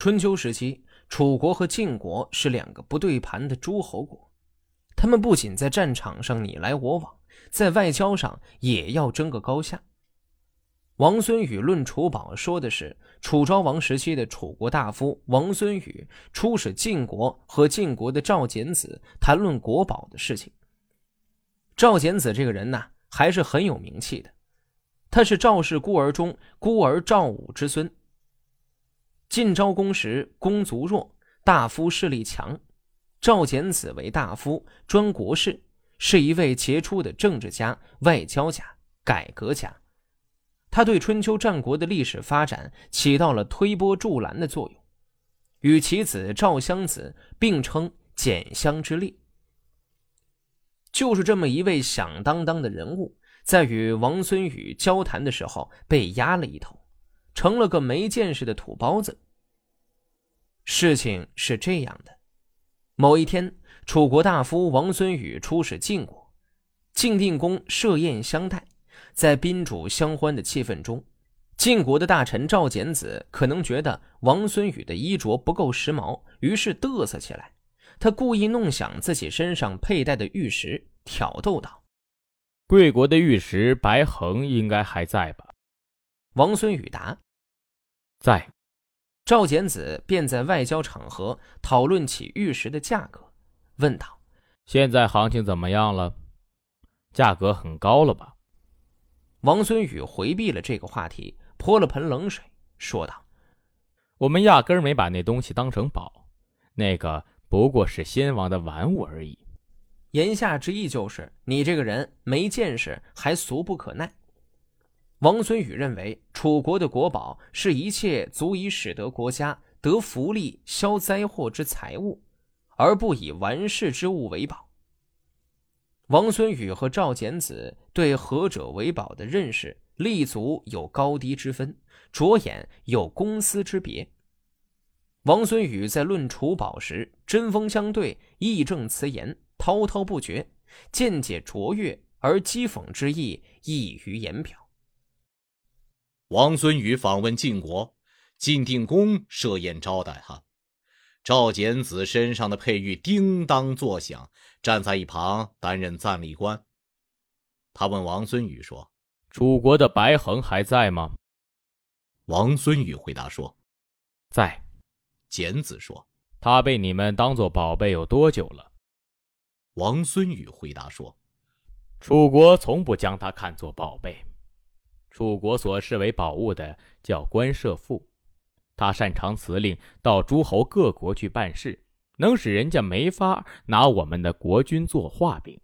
春秋时期，楚国和晋国是两个不对盘的诸侯国，他们不仅在战场上你来我往，在外交上也要争个高下。王孙宇论楚宝说的是楚昭王时期的楚国大夫王孙宇出使晋国和晋国的赵简子谈论国宝的事情。赵简子这个人呢，还是很有名气的，他是赵氏孤儿中孤儿赵武之孙。晋昭公时，公族弱，大夫势力强。赵简子为大夫，专国事，是一位杰出的政治家、外交家、改革家。他对春秋战国的历史发展起到了推波助澜的作用，与其子赵襄子并称“简襄之列”。就是这么一位响当当的人物，在与王孙宇交谈的时候被压了一头。成了个没见识的土包子。事情是这样的：某一天，楚国大夫王孙宇出使晋国，晋定公设宴相待，在宾主相欢的气氛中，晋国的大臣赵简子可能觉得王孙宇的衣着不够时髦，于是嘚瑟起来。他故意弄响自己身上佩戴的玉石，挑逗道：“贵国的玉石白恒应该还在吧？”王孙宇答：“在。”赵简子便在外交场合讨论起玉石的价格，问道：“现在行情怎么样了？价格很高了吧？”王孙宇回避了这个话题，泼了盆冷水，说道：“我们压根儿没把那东西当成宝，那个不过是先王的玩物而已。”言下之意就是你这个人没见识，还俗不可耐。王孙宇认为，楚国的国宝是一切足以使得国家得福利、消灾祸之财物，而不以玩世之物为宝。王孙宇和赵简子对何者为宝的认识立足有高低之分，着眼有公私之别。王孙宇在论楚宝时针锋相对，义正辞严，滔滔不绝，见解卓越，而讥讽之意溢于言表。王孙宇访问晋国，晋定公设宴招待他。赵简子身上的佩玉叮当作响，站在一旁担任赞礼官。他问王孙宇说：“楚国的白衡还在吗？”王孙宇回答说：“在。”简子说：“他被你们当做宝贝有多久了？”王孙宇回答说：“楚国从不将他看作宝贝。”楚国所视为宝物的叫官射父，他擅长辞令到诸侯各国去办事，能使人家没法拿我们的国君做画饼。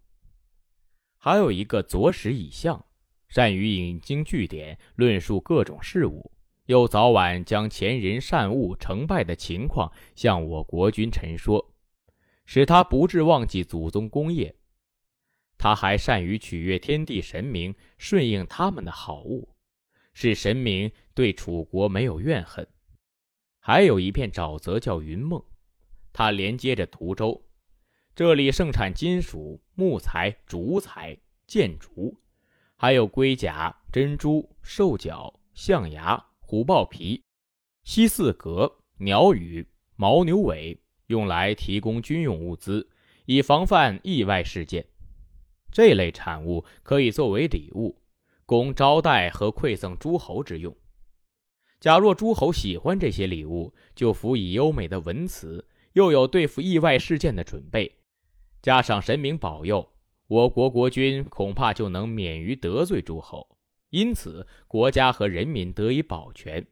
还有一个左史以相，善于引经据典，论述各种事物，又早晚将前人善恶成败的情况向我国君陈说，使他不致忘记祖宗功业。他还善于取悦天地神明，顺应他们的好恶，使神明对楚国没有怨恨。还有一片沼泽叫云梦，它连接着涂州，这里盛产金属、木材、竹材、建筑，还有龟甲、珍珠、兽角、象牙、虎豹皮、西四革、鸟羽、牦牛尾，用来提供军用物资，以防范意外事件。这类产物可以作为礼物，供招待和馈赠诸侯之用。假若诸侯喜欢这些礼物，就辅以优美的文辞，又有对付意外事件的准备，加上神明保佑，我国国君恐怕就能免于得罪诸侯，因此国家和人民得以保全。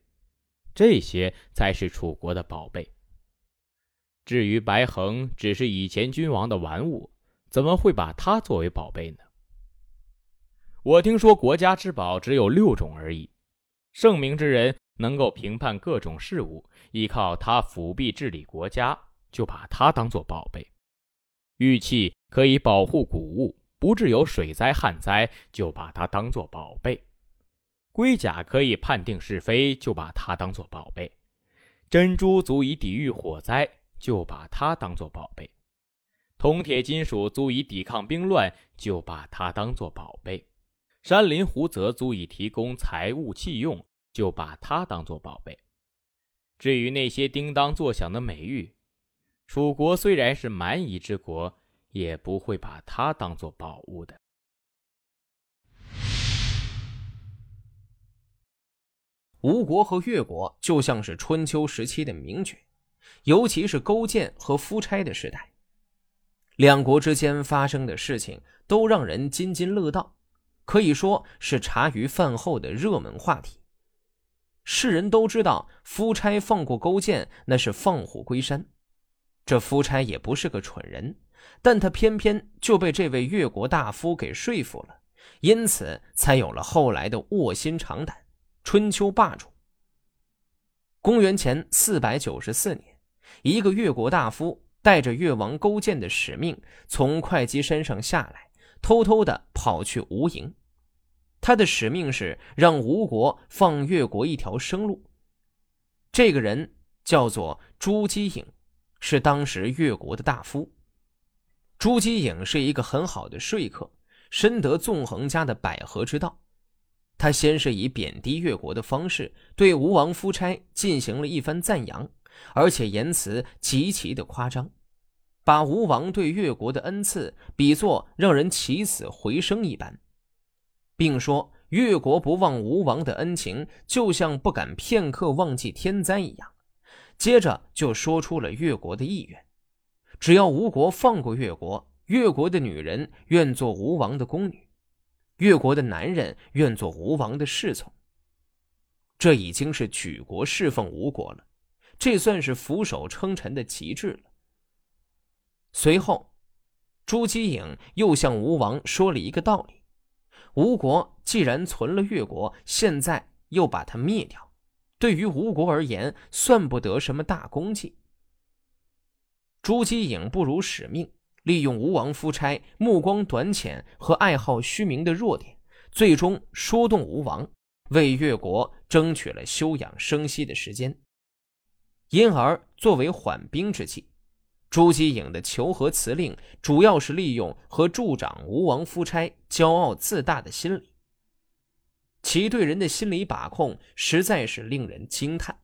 这些才是楚国的宝贝。至于白衡，只是以前君王的玩物。怎么会把它作为宝贝呢？我听说国家之宝只有六种而已。圣明之人能够评判各种事物，依靠他辅弼治理国家，就把它当做宝贝。玉器可以保护谷物，不致有水灾旱灾，就把它当做宝贝。龟甲可以判定是非，就把它当做宝贝。珍珠足以抵御火灾，就把它当做宝贝。铜铁金属足以抵抗兵乱，就把它当做宝贝；山林湖泽足以提供财物器用，就把它当做宝贝。至于那些叮当作响的美玉，楚国虽然是蛮夷之国，也不会把它当做宝物的。吴国和越国就像是春秋时期的名角，尤其是勾践和夫差的时代，两国之间发生的事情都让人津津乐道，可以说是茶余饭后的热门话题。世人都知道，夫差放过勾践，那是放虎归山。这夫差也不是个蠢人，但他偏偏就被这位越国大夫给说服了，因此才有了后来的卧薪尝胆。春秋霸主。公元前四百九十四年，一个越国大夫带着越王勾践的使命，从会稽山上下来，偷偷的跑去吴营。他的使命是让吴国放越国一条生路。这个人叫做朱姬颖，是当时越国的大夫。朱姬颖是一个很好的说客，深得纵横家的百合之道。他先是以贬低越国的方式对吴王夫差进行了一番赞扬，而且言辞极其的夸张，把吴王对越国的恩赐比作让人起死回生一般，并说越国不忘吴王的恩情，就像不敢片刻忘记天灾一样。接着就说出了越国的意愿：只要吴国放过越国，越国的女人愿做吴王的宫女。越国的男人愿做吴王的侍从，这已经是举国侍奉吴国了，这算是俯首称臣的极致了。随后，朱姬颖又向吴王说了一个道理：吴国既然存了越国，现在又把它灭掉，对于吴国而言，算不得什么大功绩。朱姬颖不辱使命。利用吴王夫差目光短浅和爱好虚名的弱点，最终说动吴王，为越国争取了休养生息的时间。因而，作为缓兵之计，朱基颖的求和辞令主要是利用和助长吴王夫差骄傲自大的心理。其对人的心理把控实在是令人惊叹。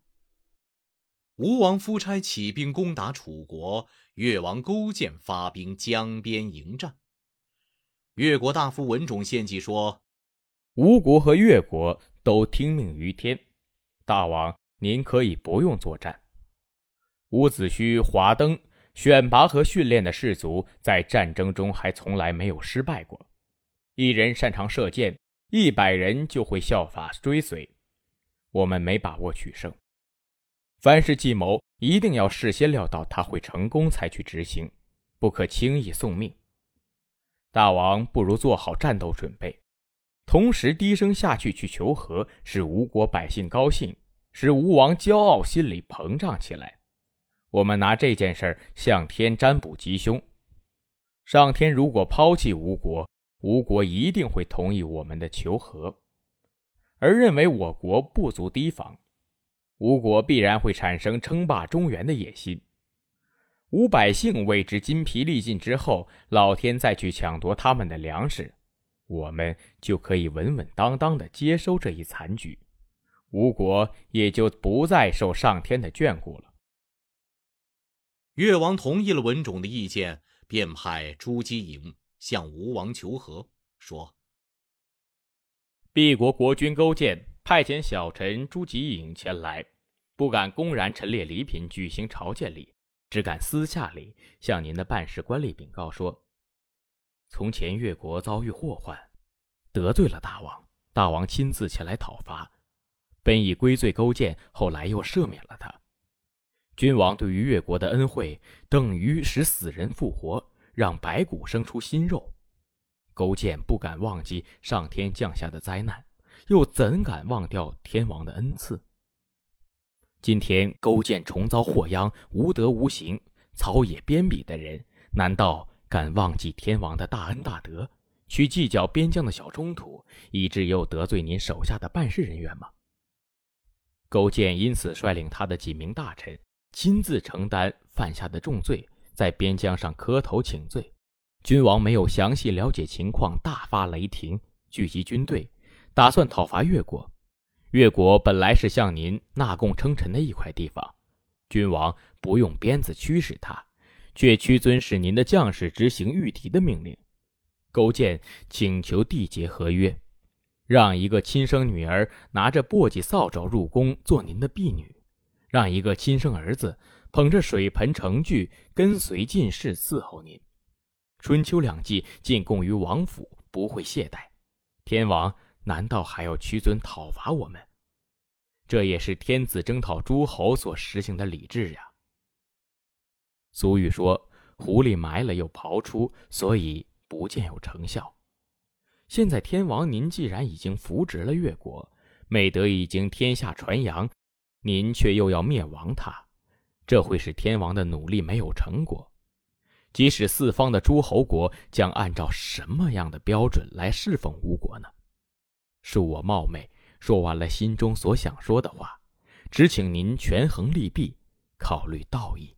吴王夫差起兵攻打楚国。越王勾践发兵江边迎战。越国大夫文种献计说：“吴国和越国都听命于天，大王您可以不用作战。伍子胥、华登选拔和训练的士卒，在战争中还从来没有失败过。一人擅长射箭，一百人就会效法追随。我们没把握取胜。”凡是计谋，一定要事先料到他会成功才去执行，不可轻易送命。大王不如做好战斗准备，同时低声下气去求和，使吴国百姓高兴，使吴王骄傲心理膨胀起来。我们拿这件事向天占卜吉凶，上天如果抛弃吴国，吴国一定会同意我们的求和，而认为我国不足提防。吴国必然会产生称霸中原的野心，吴百姓为之筋疲力尽之后，老天再去抢夺他们的粮食，我们就可以稳稳当当的接收这一残局，吴国也就不再受上天的眷顾了。越王同意了文种的意见，便派朱姬颖向吴王求和，说：“敝国国君勾践。”派遣小臣朱吉颖前来，不敢公然陈列礼品举行朝见礼，只敢私下里向您的办事官吏禀告说：从前越国遭遇祸患，得罪了大王，大王亲自前来讨伐，本已归罪勾践，后来又赦免了他。君王对于越国的恩惠，等于使死人复活，让白骨生出新肉。勾践不敢忘记上天降下的灾难。又怎敢忘掉天王的恩赐？今天勾践重遭祸殃，无德无行，草野边鄙的人，难道敢忘记天王的大恩大德，去计较边疆的小冲突，以致又得罪您手下的办事人员吗？勾践因此率领他的几名大臣，亲自承担犯下的重罪，在边疆上磕头请罪。君王没有详细了解情况，大发雷霆，聚集军队。打算讨伐越国，越国本来是向您纳贡称臣的一块地方，君王不用鞭子驱使他，却屈尊使您的将士执行御敌的命令。勾践请求缔结合约，让一个亲生女儿拿着簸箕扫帚入宫做您的婢女，让一个亲生儿子捧着水盆盛具跟随进士伺候您。春秋两季进贡于王府，不会懈怠。天王难道还要屈尊讨伐我们？这也是天子征讨诸侯所实行的礼制呀。俗语说：“狐狸埋了又刨出”，所以。不见有成效。现在天王您既然已经扶植了越国，美德已经天下传扬，您却又要灭亡他，这会使天王的努力没有成果。即使四方的诸侯国将按照什么样的标准来侍奉吴国呢？恕我冒昧说完了心中所想说的话，只请您权衡利弊，考虑道义。